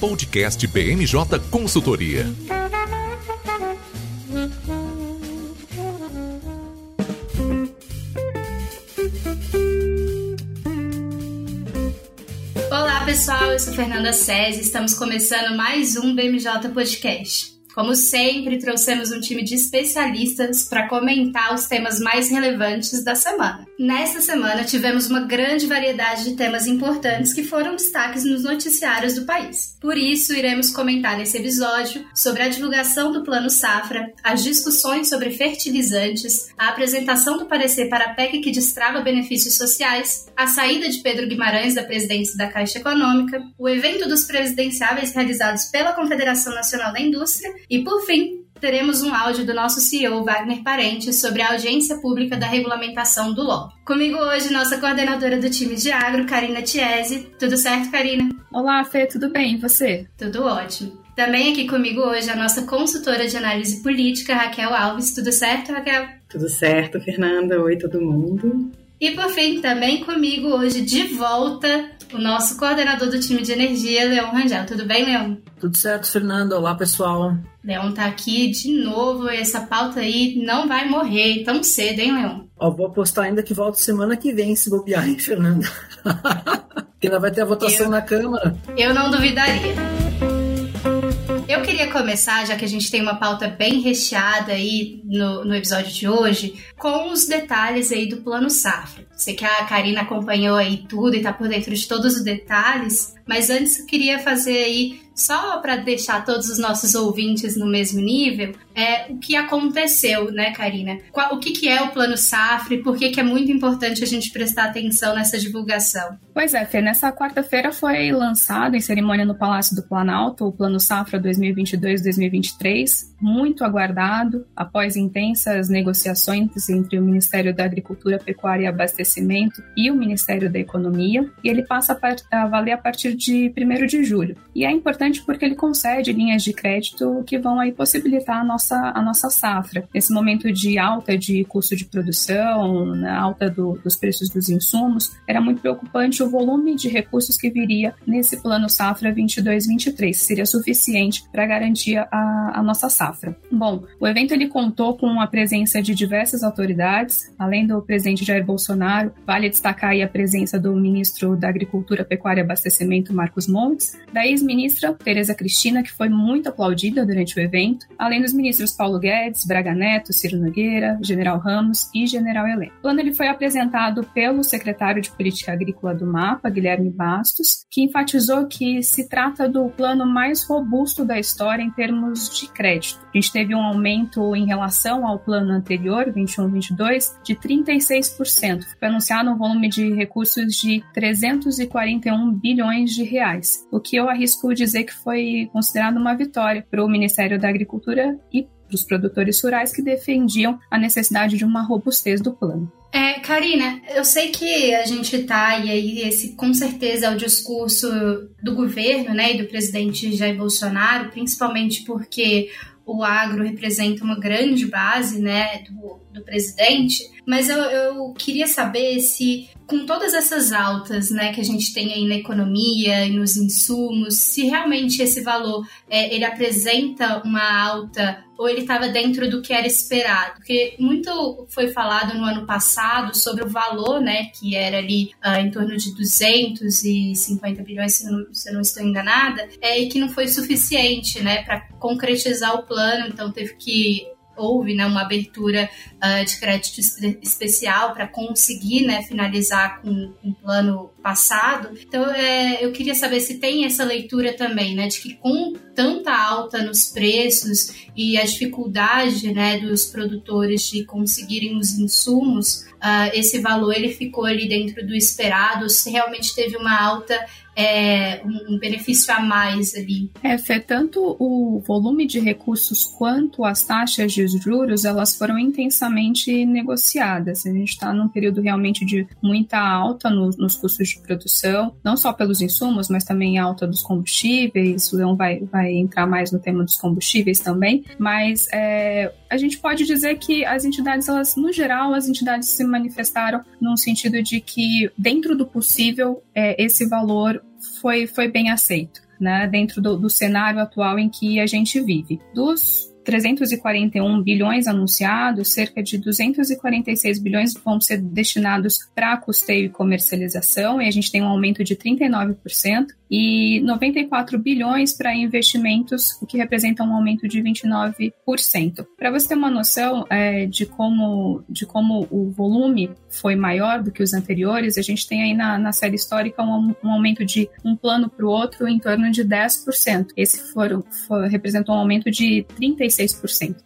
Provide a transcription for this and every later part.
Podcast BMJ Consultoria. Olá pessoal, eu sou Fernanda César estamos começando mais um BMJ Podcast. Como sempre, trouxemos um time de especialistas para comentar os temas mais relevantes da semana. Nesta semana, tivemos uma grande variedade de temas importantes que foram destaques nos noticiários do país. Por isso, iremos comentar nesse episódio sobre a divulgação do Plano Safra, as discussões sobre fertilizantes, a apresentação do parecer para a PEC que destrava benefícios sociais, a saída de Pedro Guimarães da presidência da Caixa Econômica, o evento dos presidenciáveis realizados pela Confederação Nacional da Indústria e, por fim, teremos um áudio do nosso CEO Wagner Parente sobre a audiência pública da regulamentação do LOL. Comigo hoje, nossa coordenadora do time de agro, Karina Tiese. Tudo certo, Karina? Olá, Fê, tudo bem? E você? Tudo ótimo. Também aqui comigo hoje a nossa consultora de análise política, Raquel Alves. Tudo certo, Raquel? Tudo certo, Fernanda. Oi, todo mundo. E por fim, também comigo hoje de volta, o nosso coordenador do time de energia, Leon Rangel. Tudo bem, Leon? Tudo certo, Fernanda. Olá, pessoal. Leon tá aqui de novo essa pauta aí não vai morrer tão cedo, hein, Leon? Ó, vou apostar ainda que volta semana que vem, se bobear, hein, Fernanda? Porque ainda vai ter a votação eu, na Câmara. Eu não duvidaria. Eu queria começar, já que a gente tem uma pauta bem recheada aí no, no episódio de hoje, com os detalhes aí do Plano Safra. Sei que a Karina acompanhou aí tudo e tá por dentro de todos os detalhes, mas antes eu queria fazer aí só para deixar todos os nossos ouvintes no mesmo nível, é o que aconteceu, né, Karina? O que, que é o Plano Safra e por que, que é muito importante a gente prestar atenção nessa divulgação? Pois é, Fê, nessa quarta-feira foi lançado em cerimônia no Palácio do Planalto o Plano Safra 2022-2023, muito aguardado após intensas negociações entre o Ministério da Agricultura, Pecuária e Abastecimento e o Ministério da Economia, e ele passa a valer a partir de 1 de julho. E é importante porque ele concede linhas de crédito que vão aí possibilitar a nossa, a nossa safra. Nesse momento de alta de custo de produção, alta do, dos preços dos insumos, era muito preocupante o volume de recursos que viria nesse plano safra 22-23, seria suficiente para garantir a, a nossa safra. Bom, o evento ele contou com a presença de diversas autoridades, além do presidente Jair Bolsonaro, vale destacar aí a presença do ministro da Agricultura, Pecuária e Abastecimento, Marcos Montes, da ex-ministra Tereza Cristina, que foi muito aplaudida durante o evento, além dos ministros Paulo Guedes, Braga Neto, Ciro Nogueira, General Ramos e General Helena. O plano ele foi apresentado pelo secretário de Política Agrícola do MAPA, Guilherme Bastos, que enfatizou que se trata do plano mais robusto da história em termos de crédito. A gente teve um aumento em relação ao plano anterior, 21-22, de 36%. Foi anunciado um volume de recursos de 341 bilhões de reais, o que eu arrisco dizer que foi considerado uma vitória para o Ministério da Agricultura e para os produtores rurais que defendiam a necessidade de uma robustez do plano. É, Karina, eu sei que a gente tá, e aí esse com certeza é o discurso do governo, né, e do presidente Jair Bolsonaro, principalmente porque o agro representa uma grande base, né, do, do presidente, mas eu, eu queria saber se, com todas essas altas né, que a gente tem aí na economia e nos insumos, se realmente esse valor é, ele apresenta uma alta ou ele estava dentro do que era esperado? Porque muito foi falado no ano passado sobre o valor, né, que era ali uh, em torno de 250 bilhões, se, não, se eu não estou enganada, é, e que não foi suficiente, né, para concretizar o plano, então teve que houve né, uma abertura uh, de crédito especial para conseguir né, finalizar com um plano passado. Então, é, eu queria saber se tem essa leitura também, né, de que com tanta alta nos preços e a dificuldade né, dos produtores de conseguirem os insumos, uh, esse valor ele ficou ali dentro do esperado, se realmente teve uma alta é, um benefício a mais ali. É, Fê, tanto o volume de recursos quanto as taxas de juros, elas foram intensamente negociadas. A gente está num período realmente de muita alta no, nos custos de produção, não só pelos insumos, mas também alta dos combustíveis. O Leão vai, vai entrar mais no tema dos combustíveis também, mas é, a gente pode dizer que as entidades, elas, no geral, as entidades se manifestaram num sentido de que, dentro do possível, é, esse valor foi, foi bem aceito. né, dentro do, do cenário atual em que a gente vive. Dos 341 bilhões anunciados, cerca de 246 bilhões vão ser destinados para custeio e comercialização, e a gente tem um aumento de 39% e 94 bilhões para investimentos, o que representa um aumento de 29%. Para você ter uma noção é, de, como, de como o volume foi maior do que os anteriores, a gente tem aí na, na série histórica um, um aumento de um plano para o outro em torno de 10%. Esse for, for, representou um aumento de 36%.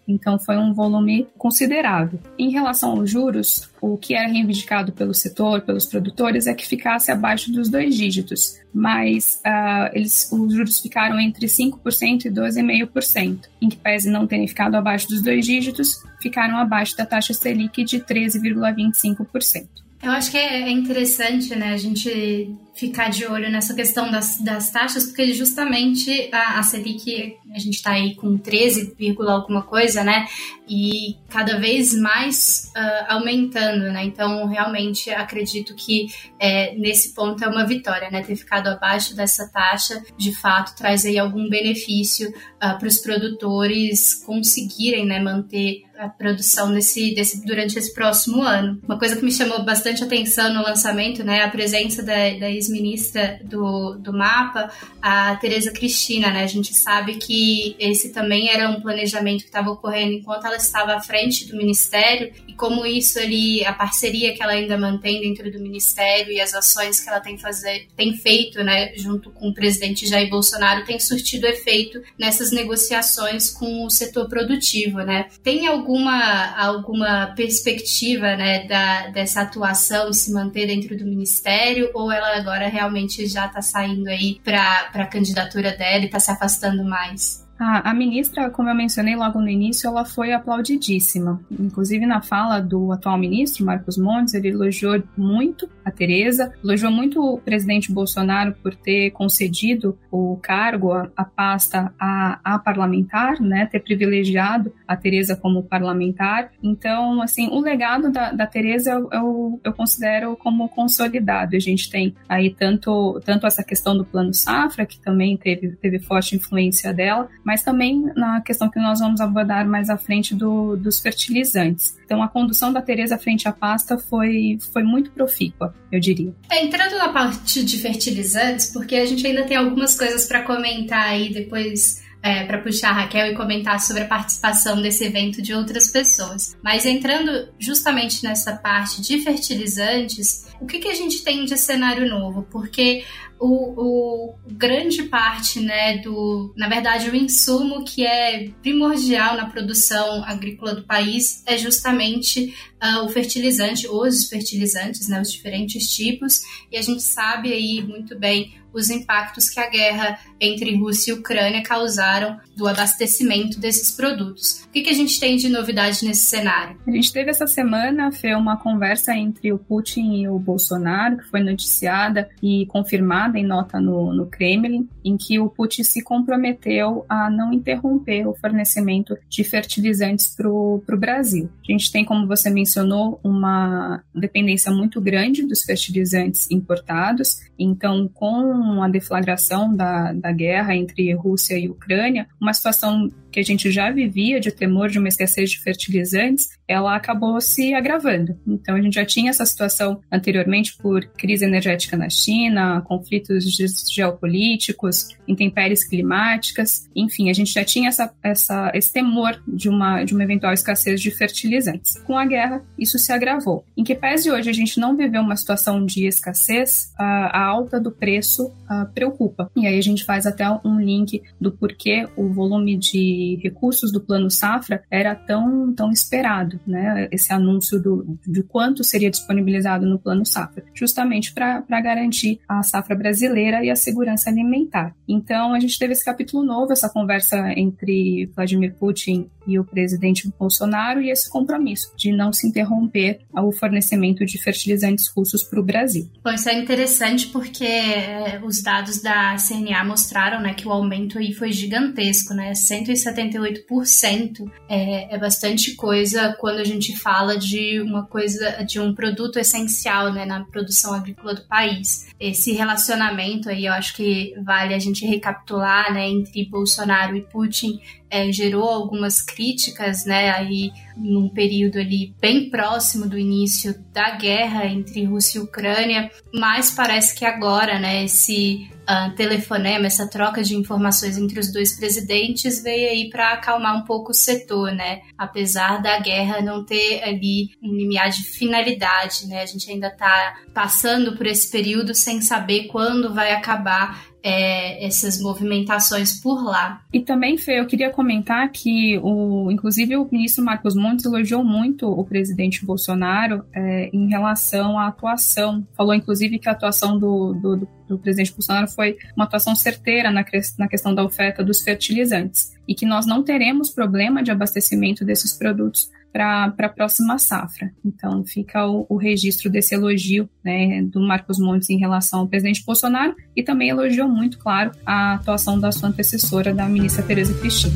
Então foi um volume considerável. Em relação aos juros, o que era reivindicado pelo setor, pelos produtores, é que ficasse abaixo dos dois dígitos, mas uh, eles, os juros ficaram entre 5% e 12,5%. Em que pese não terem ficado abaixo dos dois dígitos, ficaram abaixo da taxa Selic de 13,25%. Eu acho que é interessante, né, a gente ficar de olho nessa questão das, das taxas, porque justamente a, a Selic, a gente está aí com 13, alguma coisa, né? E cada vez mais uh, aumentando, né? Então, realmente, acredito que é, nesse ponto é uma vitória, né? Ter ficado abaixo dessa taxa, de fato, traz aí algum benefício uh, para os produtores conseguirem, né, manter a produção desse, desse, durante esse próximo ano. Uma coisa que me chamou bastante atenção no lançamento, né, a presença da, da ex-ministra do, do MAPA, a Tereza Cristina, né? A gente sabe que esse também era um planejamento que estava ocorrendo enquanto ela estava à frente do ministério e como isso ali, a parceria que ela ainda mantém dentro do ministério e as ações que ela tem, fazer, tem feito, né, junto com o presidente Jair Bolsonaro, tem surtido efeito nessas negociações com o setor produtivo, né? Tem alguma, alguma perspectiva, né, da, dessa atuação se manter dentro do ministério ou ela agora realmente já está saindo aí para a candidatura dela e está se afastando mais? A, a, ministra, como eu mencionei logo no início, ela foi aplaudidíssima. Inclusive na fala do atual ministro, Marcos Montes, ele elogiou muito a Tereza, elogiou muito o presidente Bolsonaro por ter concedido o cargo, a, a pasta a, a, parlamentar, né, ter privilegiado a Tereza como parlamentar. Então, assim, o legado da, da Tereza eu, eu, eu considero como consolidado. A gente tem aí tanto, tanto essa questão do plano safra, que também teve, teve forte influência dela, mas também na questão que nós vamos abordar mais à frente do, dos fertilizantes. Então, a condução da Tereza frente à pasta foi, foi muito profícua, eu diria. É, entrando na parte de fertilizantes, porque a gente ainda tem algumas coisas para comentar aí depois é, para puxar a Raquel e comentar sobre a participação desse evento de outras pessoas. Mas entrando justamente nessa parte de fertilizantes, o que, que a gente tem de cenário novo? Porque o, o, grande parte, né, do, na verdade, o insumo que é primordial na produção agrícola do país é justamente uh, o fertilizante, os fertilizantes, né, os diferentes tipos, e a gente sabe aí muito bem os impactos que a guerra entre Rússia e Ucrânia causaram do abastecimento desses produtos. O que, que a gente tem de novidade nesse cenário? A gente teve essa semana, Fê, uma conversa entre o Putin e o que foi noticiada e confirmada em nota no, no Kremlin, em que o Putin se comprometeu a não interromper o fornecimento de fertilizantes para o Brasil. A gente tem, como você mencionou, uma dependência muito grande dos fertilizantes importados, então, com a deflagração da, da guerra entre Rússia e Ucrânia, uma situação que a gente já vivia de temor de uma escassez de fertilizantes, ela acabou se agravando. Então a gente já tinha essa situação anteriormente por crise energética na China, conflitos geopolíticos, intempéries climáticas, enfim, a gente já tinha essa, essa, esse temor de uma, de uma eventual escassez de fertilizantes. Com a guerra, isso se agravou. Em que pese hoje a gente não viveu uma situação de escassez, a, a alta do preço a, preocupa. E aí a gente faz até um link do porquê o volume de recursos do Plano Safra era tão, tão esperado, né? Esse anúncio do, de quanto seria disponibilizado no Plano Safra, justamente para garantir a safra brasileira e a segurança alimentar. Então, a gente teve esse capítulo novo, essa conversa entre Vladimir Putin e o presidente Bolsonaro e esse compromisso de não se interromper o fornecimento de fertilizantes russos para o Brasil. Bom, isso é interessante porque é, os dados da CNA mostraram né, que o aumento aí foi gigantesco, né? 170 78% é, é bastante coisa quando a gente fala de uma coisa, de um produto essencial né, na produção agrícola do país. Esse relacionamento aí eu acho que vale a gente recapitular né, entre Bolsonaro e Putin é, gerou algumas críticas, né, aí num período ali bem próximo do início da guerra entre Rússia e Ucrânia, mas parece que agora, né, esse uh, telefonema, essa troca de informações entre os dois presidentes veio aí para acalmar um pouco o setor, né, apesar da guerra não ter ali um limiar de finalidade, né, a gente ainda está passando por esse período sem saber quando vai acabar é, essas movimentações por lá. E também, Fê, eu queria comentar que, o, inclusive, o ministro Marcos Montes elogiou muito o presidente Bolsonaro é, em relação à atuação. Falou, inclusive, que a atuação do, do, do presidente Bolsonaro foi uma atuação certeira na, na questão da oferta dos fertilizantes e que nós não teremos problema de abastecimento desses produtos para a próxima safra. Então, fica o, o, registro desse elogio né, do Marcos Montes em relação ao presidente Bolsonaro e também elogiou muito, claro, a atuação da sua antecessora, da ministra Tereza Cristina.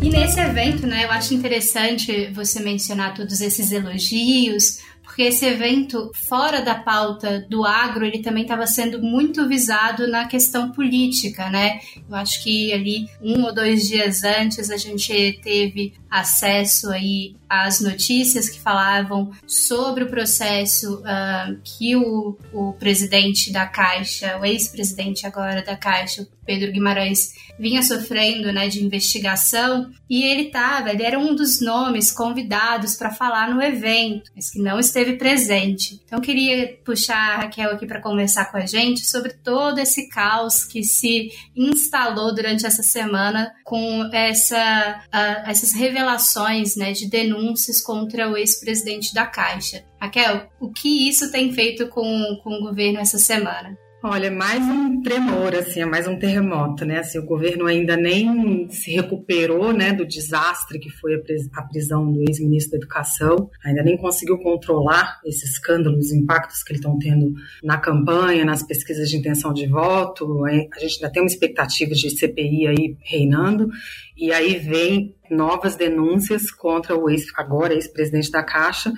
E nesse evento, né, eu acho interessante você mencionar todos esses elogios, porque esse evento, fora da pauta do agro, ele também estava sendo muito visado na questão política, né? Eu acho que ali um ou dois dias antes a gente teve acesso aí às notícias que falavam sobre o processo uh, que o, o presidente da Caixa, o ex-presidente agora da Caixa, Pedro Guimarães, vinha sofrendo né, de investigação e ele estava, ele era um dos nomes convidados para falar no evento, mas que não esteve presente. Então queria puxar a Raquel aqui para conversar com a gente sobre todo esse caos que se instalou durante essa semana com essa, uh, essas revelações né, de denúncias contra o ex-presidente da Caixa. Raquel, o que isso tem feito com, com o governo essa semana? Olha, mais um tremor, assim, é mais um terremoto, né? Assim, o governo ainda nem se recuperou, né, do desastre que foi a prisão do ex-ministro da Educação, ainda nem conseguiu controlar esses escândalos, os impactos que eles estão tendo na campanha, nas pesquisas de intenção de voto. A gente ainda tem uma expectativa de CPI aí reinando, e aí vem novas denúncias contra o ex, agora ex-presidente da Caixa,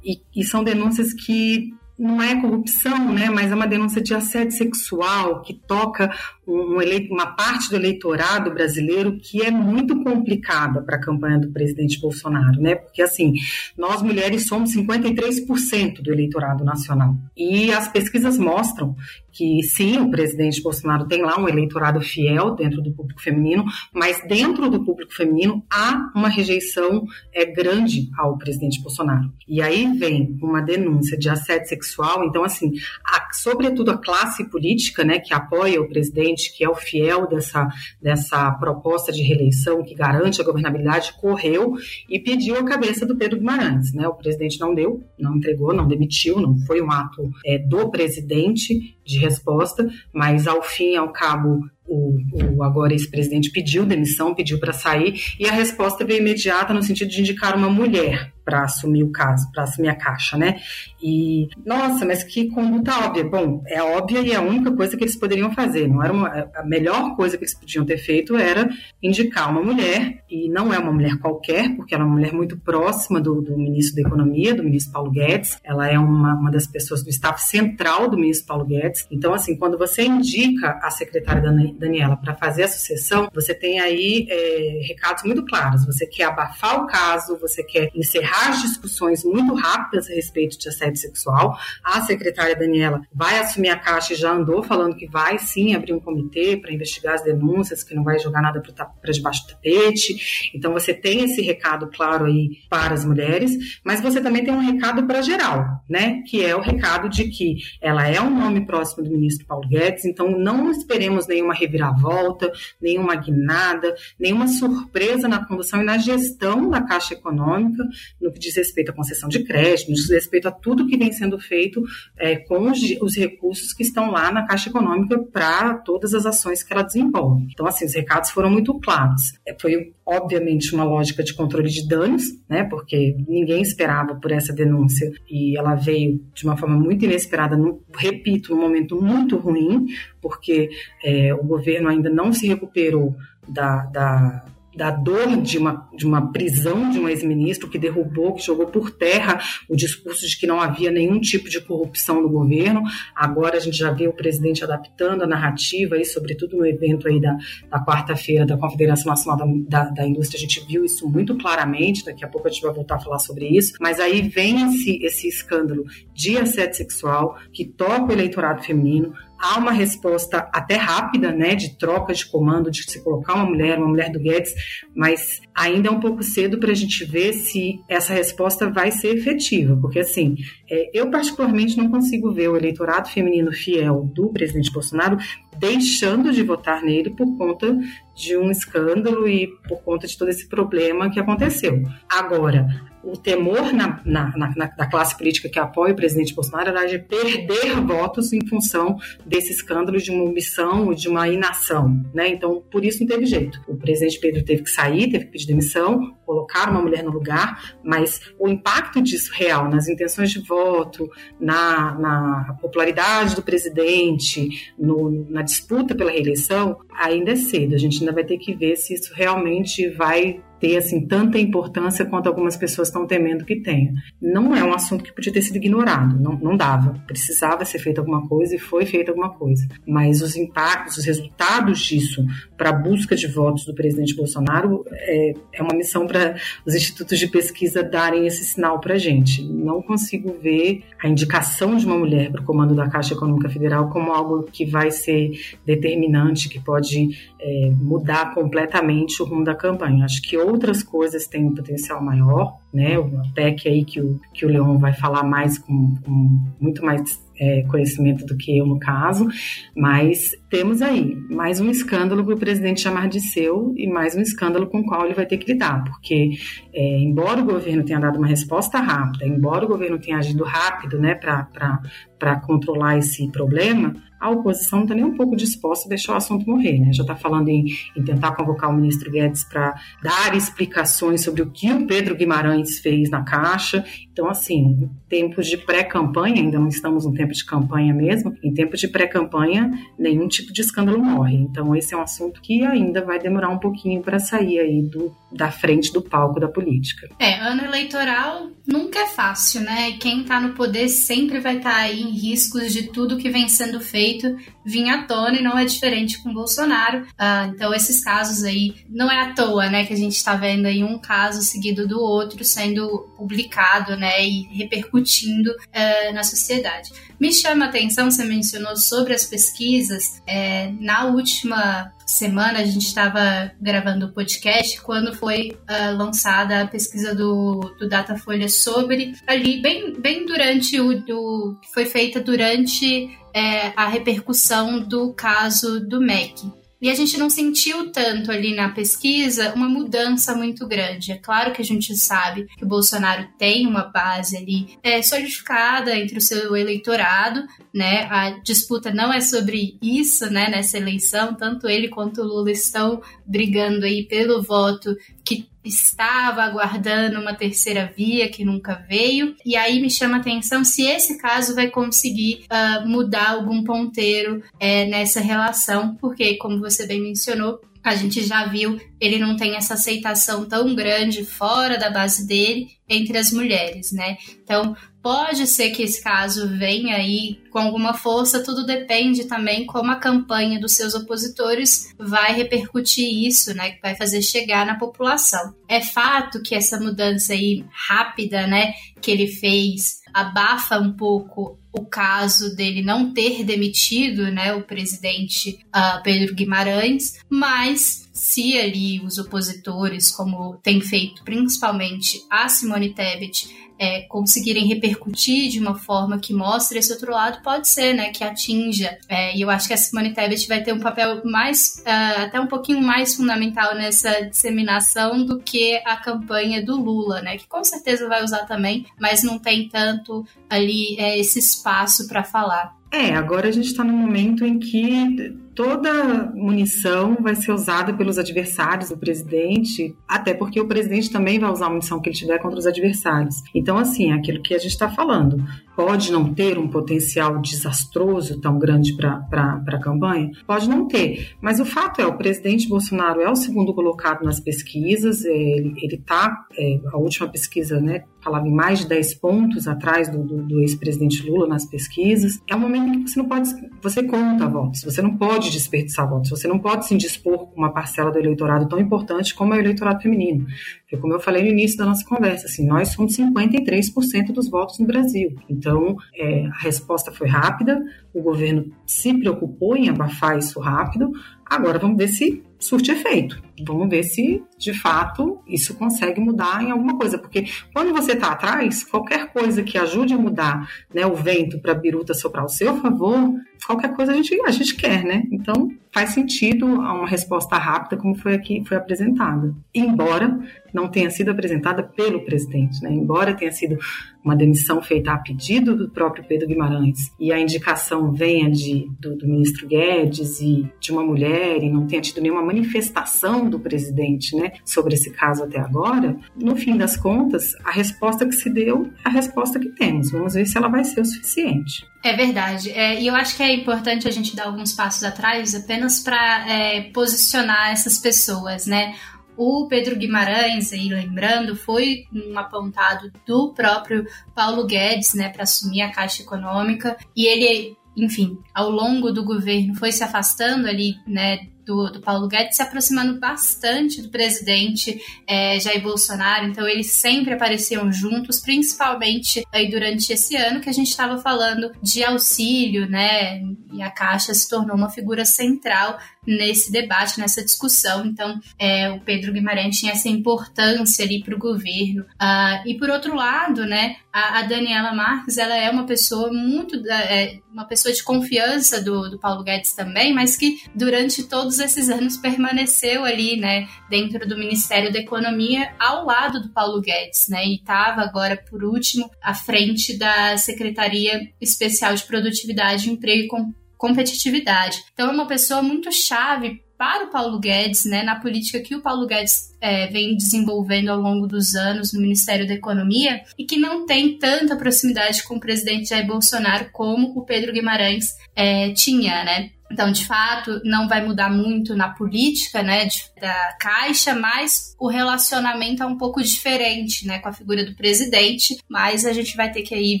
e, e são denúncias que não é corrupção, né, mas é uma denúncia de assédio sexual que toca um uma parte do eleitorado brasileiro que é muito complicada para a campanha do presidente Bolsonaro, né? Porque assim, nós mulheres somos 53% do eleitorado nacional. E as pesquisas mostram que sim, o presidente Bolsonaro tem lá um eleitorado fiel dentro do público feminino, mas dentro do público feminino há uma rejeição é, grande ao presidente Bolsonaro. E aí vem uma denúncia de assédio sexual, então assim, a, sobretudo a classe política, né, que apoia o presidente, que é o fiel dessa, dessa proposta de reeleição que garante a governabilidade, correu e pediu a cabeça do Pedro Guimarães, né? O presidente não deu, não entregou, não demitiu, não foi um ato é, do presidente de resposta, mas ao fim e ao cabo o, o agora ex-presidente pediu demissão, pediu para sair, e a resposta veio imediata no sentido de indicar uma mulher para assumir o caso, para assumir a caixa, né? E, nossa, mas que conduta óbvia. Bom, é óbvia e é a única coisa que eles poderiam fazer. Não era uma, a melhor coisa que eles podiam ter feito era indicar uma mulher, e não é uma mulher qualquer, porque ela é uma mulher muito próxima do, do ministro da Economia, do ministro Paulo Guedes. Ela é uma, uma das pessoas do staff central do ministro Paulo Guedes. Então, assim, quando você indica a secretária Daniela para fazer a sucessão, você tem aí é, recados muito claros. Você quer abafar o caso, você quer encerrar as discussões muito rápidas a respeito de assédio sexual. A secretária Daniela vai assumir a caixa e já andou falando que vai sim abrir um comitê para investigar as denúncias, que não vai jogar nada para debaixo do tapete. Então você tem esse recado claro aí para as mulheres, mas você também tem um recado para geral, né? Que é o recado de que ela é um nome próximo do ministro Paulo Guedes, então não esperemos nenhuma reviravolta, nenhuma guinada, nenhuma surpresa na condução e na gestão da Caixa Econômica, no que diz respeito à concessão de crédito, no que diz respeito a tudo que vem sendo feito é, com os, os, recursos que estão lá na Caixa Econômica para todas as ações que ela desenvolve. Então, assim, os recados foram muito claros. É, foi obviamente, uma lógica de controle de danos, né? Porque ninguém esperava por essa denúncia e ela veio de uma forma muito inesperada, no, repito, num momento muito ruim, porque é, o governo ainda não se recuperou da, da da dor de uma, de uma prisão de um ex-ministro que derrubou, que jogou por terra o discurso de que não havia nenhum tipo de corrupção no governo. Agora a gente já vê o presidente adaptando a narrativa, e sobretudo no evento aí da, da quarta-feira da Confederação Nacional da, da, da, Indústria, a gente viu isso muito claramente, daqui a pouco a gente vai voltar a falar sobre isso, mas aí vem esse, esse escândalo de assédio sexual que toca o eleitorado feminino, há uma resposta até rápida, né, de troca de comando, de se colocar uma mulher, uma mulher do Guedes, mas ainda é um pouco cedo para a gente ver se essa resposta vai ser efetiva, porque assim, é, eu particularmente não consigo ver o eleitorado feminino fiel do presidente Bolsonaro deixando de votar nele por conta de um escândalo e por conta de todo esse problema que aconteceu. Agora, o temor na, na, na, na, classe política que apoia o presidente Bolsonaro era de perder votos em função desse escândalo de uma omissão ou de uma inação, né? Então, por isso não teve jeito. O presidente Pedro teve que sair, teve que pedir demissão, colocar uma mulher no lugar, mas o impacto disso real nas intenções de voto, na, na popularidade do presidente, no, na disputa pela reeleição, ainda é cedo. A gente ainda vai ter que ver se isso realmente vai ter assim tanta importância quanto algumas pessoas estão temendo que tenha. Não é um assunto que podia ter sido ignorado, não, não dava. Precisava ser feita alguma coisa e foi feita alguma coisa. Mas os impactos, os resultados disso para a busca de votos do presidente Bolsonaro é, é uma missão para os institutos de pesquisa darem esse sinal para a gente. Não consigo ver a indicação de uma mulher para o comando da Caixa Econômica Federal como algo que vai ser determinante, que pode é, mudar completamente o rumo da campanha. Acho que outras coisas têm um potencial maior, né? O PEC aí que o, que o Leon vai falar mais com, com muito mais é, conhecimento do que eu no caso, mas temos aí mais um escândalo para o presidente chamar de seu e mais um escândalo com o qual ele vai ter que lidar, porque é, embora o governo tenha dado uma resposta rápida, embora o governo tenha agido rápido né, para controlar esse problema, a oposição não está nem um pouco disposta a deixar o assunto morrer, né? Já está falando em, em, tentar convocar o ministro Guedes para dar explicações sobre o que o Pedro Guimarães fez na Caixa. Então, assim, tempos de pré-campanha, ainda não estamos no tempo de campanha mesmo, em tempos de pré-campanha, nenhum tipo de escândalo morre. Então, esse é um assunto que ainda vai demorar um pouquinho para sair aí do, da frente do palco da política. É, ano eleitoral nunca é fácil, né? Quem está no poder sempre vai estar tá aí em riscos de tudo que vem sendo feito vir à tona e não é diferente com Bolsonaro. Uh, então, esses casos aí não é à toa, né? Que a gente está vendo aí um caso seguido do outro sendo publicado, né? E repercutindo uh, na sociedade. Me chama a atenção, você mencionou sobre as pesquisas. É, na última semana a gente estava gravando o podcast quando foi uh, lançada a pesquisa do, do Datafolha sobre ali bem, bem durante o do, foi feita durante é, a repercussão do caso do MEC. E a gente não sentiu tanto ali na pesquisa uma mudança muito grande. É claro que a gente sabe que o Bolsonaro tem uma base ali é, solidificada entre o seu eleitorado, né? A disputa não é sobre isso, né? Nessa eleição, tanto ele quanto o Lula estão brigando aí pelo voto que estava aguardando uma terceira via que nunca veio. E aí me chama a atenção se esse caso vai conseguir uh, mudar algum ponteiro é, nessa relação, porque, como você bem mencionou, a gente já viu, ele não tem essa aceitação tão grande fora da base dele entre as mulheres, né? Então, pode ser que esse caso venha aí com alguma força, tudo depende também como a campanha dos seus opositores vai repercutir isso, né? Que vai fazer chegar na população. É fato que essa mudança aí rápida, né, que ele fez, abafa um pouco o caso dele não ter demitido né, o presidente uh, Pedro Guimarães, mas se ali os opositores, como tem feito principalmente a Simone Tebet, é, conseguirem repercutir de uma forma que mostre esse outro lado, pode ser, né, que atinja. É, e eu acho que a Simone Tebet vai ter um papel mais, uh, até um pouquinho mais fundamental nessa disseminação do que a campanha do Lula, né, que com certeza vai usar também, mas não tem tanto ali é, esse espaço para falar. É, agora a gente está num momento em que toda munição vai ser usada pelos adversários do presidente, até porque o presidente também vai usar a munição que ele tiver contra os adversários. Então, assim, é aquilo que a gente está falando pode não ter um potencial desastroso tão grande para a campanha? Pode não ter. Mas o fato é, o presidente Bolsonaro é o segundo colocado nas pesquisas, é, ele está, é, a última pesquisa, né, falava em mais de 10 pontos atrás do, do, do ex-presidente Lula nas pesquisas. É um momento que você não pode, você conta votos, você não pode desperdiçar votos, você não pode se indispor com uma parcela do eleitorado tão importante como é o eleitorado feminino. Porque, como eu falei no início da nossa conversa, assim, nós somos 53% dos votos no Brasil. Então, é, a resposta foi rápida, o governo se preocupou em abafar isso rápido. Agora vamos ver se surte efeito. Vamos ver se, de fato, isso consegue mudar em alguma coisa. Porque quando você está atrás, qualquer coisa que ajude a mudar né, o vento para a biruta soprar ao seu favor, qualquer coisa a gente, a gente quer, né? Então, faz sentido uma resposta rápida, como foi aqui foi apresentada. Embora não tenha sido apresentada pelo presidente, né? Embora tenha sido uma demissão feita a pedido do próprio Pedro Guimarães e a indicação venha de, do, do ministro Guedes e de uma mulher e não tenha tido nenhuma manifestação do presidente, né, sobre esse caso até agora, no fim das contas, a resposta que se deu é a resposta que temos. Vamos ver se ela vai ser o suficiente. É verdade. É, e eu acho que é importante a gente dar alguns passos atrás apenas para é, posicionar essas pessoas, né? O Pedro Guimarães, aí lembrando, foi um apontado do próprio Paulo Guedes, né, para assumir a Caixa Econômica, e ele, enfim, ao longo do governo foi se afastando ali, né, do, do Paulo Guedes se aproximando bastante do presidente é, Jair Bolsonaro, então eles sempre apareciam juntos, principalmente aí durante esse ano que a gente estava falando de auxílio, né? E a Caixa se tornou uma figura central nesse debate, nessa discussão. Então, é, o Pedro Guimarães tinha essa importância ali para o governo. Uh, e por outro lado, né, a, a, Daniela Marques, ela é uma pessoa muito, é, uma pessoa de confiança do, do Paulo Guedes também, mas que durante todos esses anos permaneceu ali, né, dentro do Ministério da Economia, ao lado do Paulo Guedes, né, e estava agora, por último, à frente da Secretaria Especial de Produtividade, Emprego e competitividade. Então é uma pessoa muito chave para o Paulo Guedes, né, na política que o Paulo Guedes é, vem desenvolvendo ao longo dos anos no Ministério da Economia e que não tem tanta proximidade com o presidente Jair Bolsonaro como o Pedro Guimarães é, tinha, né? Então, de fato, não vai mudar muito na política, né, de, da Caixa, mas o relacionamento é um pouco diferente, né, com a figura do presidente. Mas a gente vai ter que aí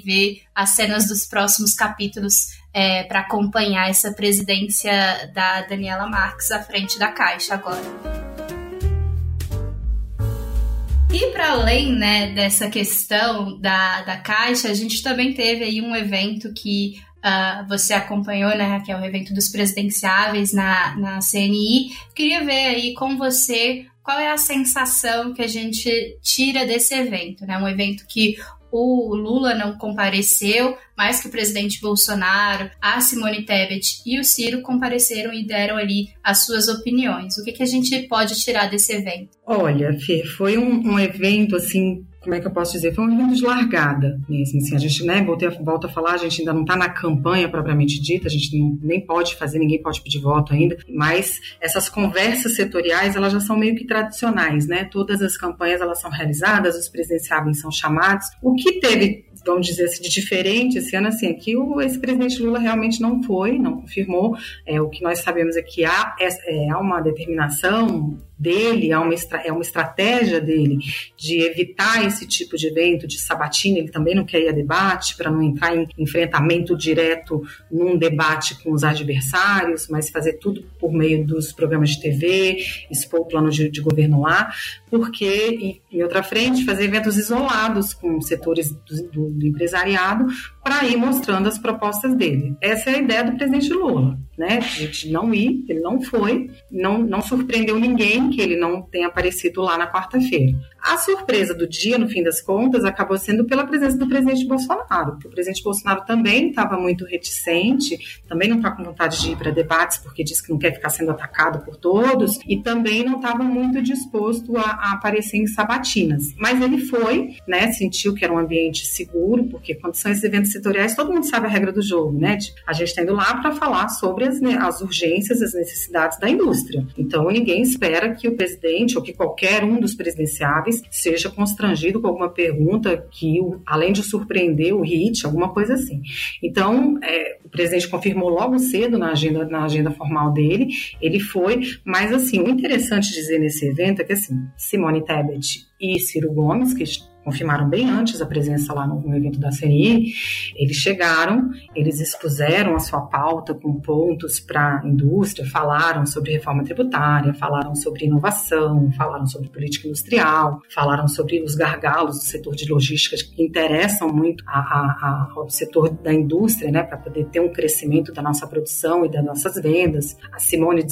ver as cenas dos próximos capítulos é, para acompanhar essa presidência da Daniela Marques à frente da Caixa agora. E para além né, dessa questão da, da Caixa, a gente também teve aí um evento que uh, você acompanhou, né, que é o evento dos presidenciáveis na, na CNI. Queria ver aí com você qual é a sensação que a gente tira desse evento, né? Um evento que o Lula não compareceu, mas que o presidente Bolsonaro, a Simone Tebet e o Ciro compareceram e deram ali as suas opiniões. O que, que a gente pode tirar desse evento? Olha, Fê, foi um, um evento assim como é que eu posso dizer? Foi um evento de largada mesmo. Assim, a gente, né, voltei, volta a falar, a gente ainda não está na campanha propriamente dita, a gente não, nem pode fazer, ninguém pode pedir voto ainda, mas essas conversas setoriais, elas já são meio que tradicionais, né? Todas as campanhas, elas são realizadas, os presidenciáveis são chamados. O que teve vamos dizer assim, de diferente esse ano, assim, aqui o ex-presidente Lula realmente não foi, não confirmou. É, o que nós sabemos é que há, é, é há uma determinação dele, é uma, é uma estratégia dele de evitar esse tipo de evento de sabatina, ele também não quer ir a debate para não entrar em enfrentamento direto num debate com os adversários, mas fazer tudo por meio dos programas de TV, expor o plano de, de governo lá, porque, em outra frente, fazer eventos isolados com setores do, do, do empresariado para ir mostrando as propostas dele. Essa é a ideia do presidente Lula, né? De não ir, ele não foi, não, não surpreendeu ninguém que ele não tenha aparecido lá na quarta-feira. A surpresa do dia, no fim das contas, acabou sendo pela presença do presidente Bolsonaro, porque o presidente Bolsonaro também estava muito reticente, também não está com vontade de ir para debates, porque diz que não quer ficar sendo atacado por todos, e também não estava muito disposto a, a, aparecer em sabatinas. Mas ele foi, né, sentiu que era um ambiente seguro, porque quando são esses eventos setoriais, todo mundo sabe a regra do jogo, né? Tipo, a gente está indo lá para falar sobre as, as urgências, as necessidades da indústria. Então, ninguém espera que o presidente ou que qualquer um dos presidenciáveis seja constrangido com alguma pergunta que, além de surpreender, o hit, alguma coisa assim. Então, é, o presidente confirmou logo cedo na agenda, na agenda formal dele, ele foi, mas assim, o interessante dizer nesse evento é que assim, Simone Tebet e Ciro Gomes, que confirmaram bem antes a presença lá no, no, evento da CNI, eles chegaram, eles expuseram a sua pauta com pontos para a indústria, falaram sobre reforma tributária, falaram sobre inovação, falaram sobre política industrial, falaram sobre os gargalos do setor de logística que interessam muito a, a, a, ao setor da indústria, né, para poder ter um crescimento da nossa produção e das nossas vendas. A Simone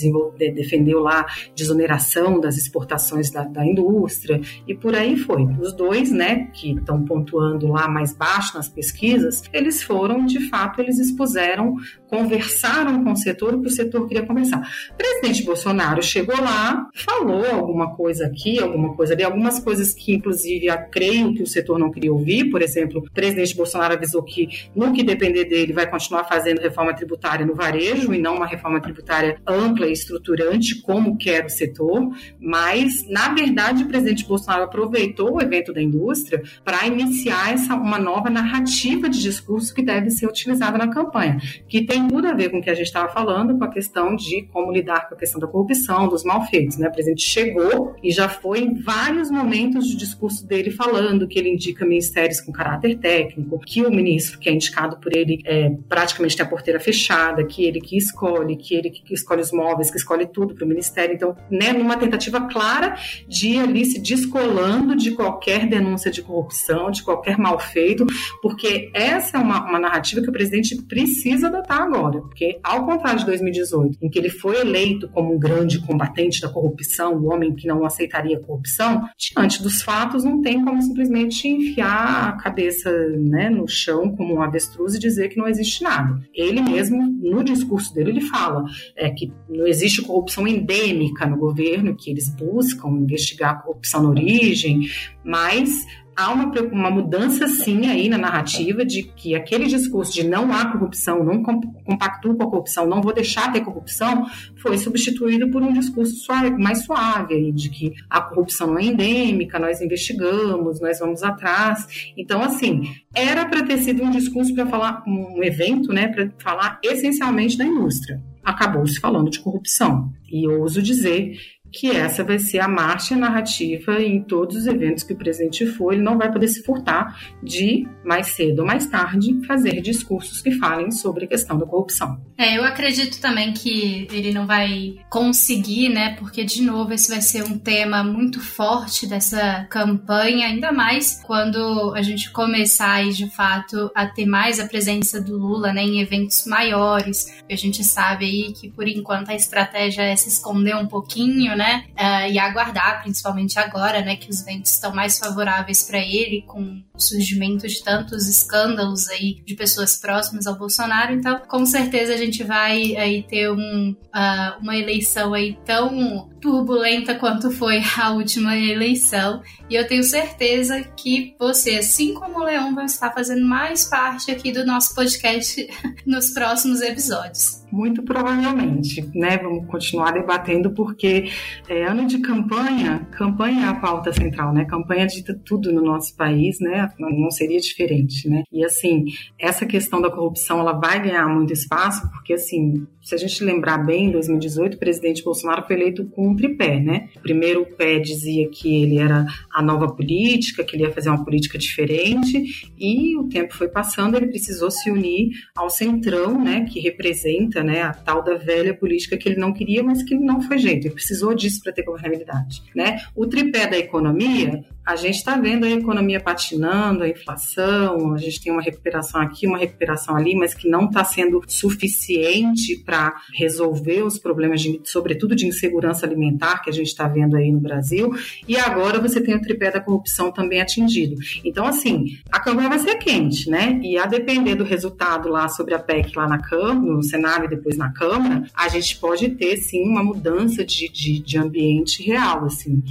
defendeu lá desoneração das exportações da, da indústria e por aí foi. Os dois, né, né, que estão pontuando lá mais baixo nas pesquisas, eles foram, de fato, eles expuseram, conversaram com o setor o que o setor queria conversar. O presidente Bolsonaro chegou lá, falou alguma coisa aqui, alguma coisa ali, algumas coisas que, inclusive, eu creio que o setor não queria ouvir. Por exemplo, o presidente Bolsonaro avisou que, no que depender dele, vai continuar fazendo reforma tributária no varejo e não uma reforma tributária ampla e estruturante, como quer o setor. Mas, na verdade, o presidente Bolsonaro aproveitou o evento da indústria indústria para iniciar essa, uma nova narrativa de discurso que deve ser utilizada na campanha, que tem tudo a ver com o que a gente estava falando, com a questão de como lidar com a questão da corrupção, dos malfeitos. Né? O presidente chegou e já foi em vários momentos do discurso dele falando que ele indica ministérios com caráter técnico, que o ministro que é indicado por ele é, praticamente tem a porteira fechada, que ele que escolhe, que ele que escolhe os móveis, que escolhe tudo para o ministério. Então, né, numa tentativa clara de ali se descolando de qualquer denúncia denúncia de corrupção, de qualquer mal feito, porque essa é uma, uma narrativa que o presidente precisa adotar agora. Porque, ao contrário de 2018, em que ele foi eleito como um grande combatente da corrupção, o um homem que não aceitaria corrupção, diante dos fatos, não tem como simplesmente enfiar a cabeça né, no chão como um avestruz e dizer que não existe nada. Ele mesmo, no discurso dele, ele fala é, que não existe corrupção endêmica no governo, que eles buscam investigar a corrupção na origem, mas há uma, uma mudança sim aí na narrativa de que aquele discurso de não há corrupção, não compactuo com a corrupção, não vou deixar ter corrupção, foi substituído por um discurso suave, mais suave aí, de que a corrupção não é endêmica, nós investigamos, nós vamos atrás. Então, assim, era para ter sido um discurso para falar, um evento, né, para falar essencialmente da indústria. Acabou se falando de corrupção. E ouso dizer que essa vai ser a marcha narrativa em todos os eventos que o presidente for, ele não vai poder se furtar de, mais cedo ou mais tarde, fazer discursos que falem sobre a questão da corrupção. É, eu acredito também que ele não vai conseguir, né, porque, de novo, esse vai ser um tema muito forte dessa campanha, ainda mais quando a gente começar, de fato, a ter mais a presença do Lula, né, em eventos maiores. A gente sabe aí que, por enquanto, a estratégia é se esconder um pouquinho, né? Uh, e aguardar, principalmente agora, né? Que os ventos estão mais favoráveis para ele, com o surgimento de tantos escândalos aí de pessoas próximas ao Bolsonaro. Então, com certeza a gente vai aí ter um, uh, uma eleição aí tão turbulenta quanto foi a última eleição. E eu tenho certeza que você, assim como o Leão, vão estar fazendo mais parte aqui do nosso podcast nos próximos episódios. Muito provavelmente, né? Vamos continuar debatendo porque é, ano de campanha, campanha é a pauta central, né? Campanha dita tudo no nosso país, né? Não seria diferente, né? E assim, essa questão da corrupção, ela vai ganhar muito espaço porque assim, se a gente lembrar bem, em 2018, o presidente Bolsonaro foi eleito com tripé, né? O primeiro pé dizia que ele era a nova política, que ele ia fazer uma política diferente, e o tempo foi passando, ele precisou se unir ao centrão, né? Que representa né, a tal da velha política que ele não queria, mas que não foi jeito, ele precisou disso para ter governabilidade, né? O tripé da economia, a gente está vendo a economia patinando, a inflação, a gente tem uma recuperação aqui, uma recuperação ali, mas que não está sendo suficiente para resolver os problemas, de, sobretudo de insegurança alimentar que a gente está vendo aí no Brasil. E agora você tem o tripé da corrupção também atingido. Então, assim, a campanha vai ser quente, né? E a depender do resultado lá sobre a PEC lá na Câmara, no Senado e depois na Câmara, a gente pode ter sim uma mudança de, de, de ambiente real, assim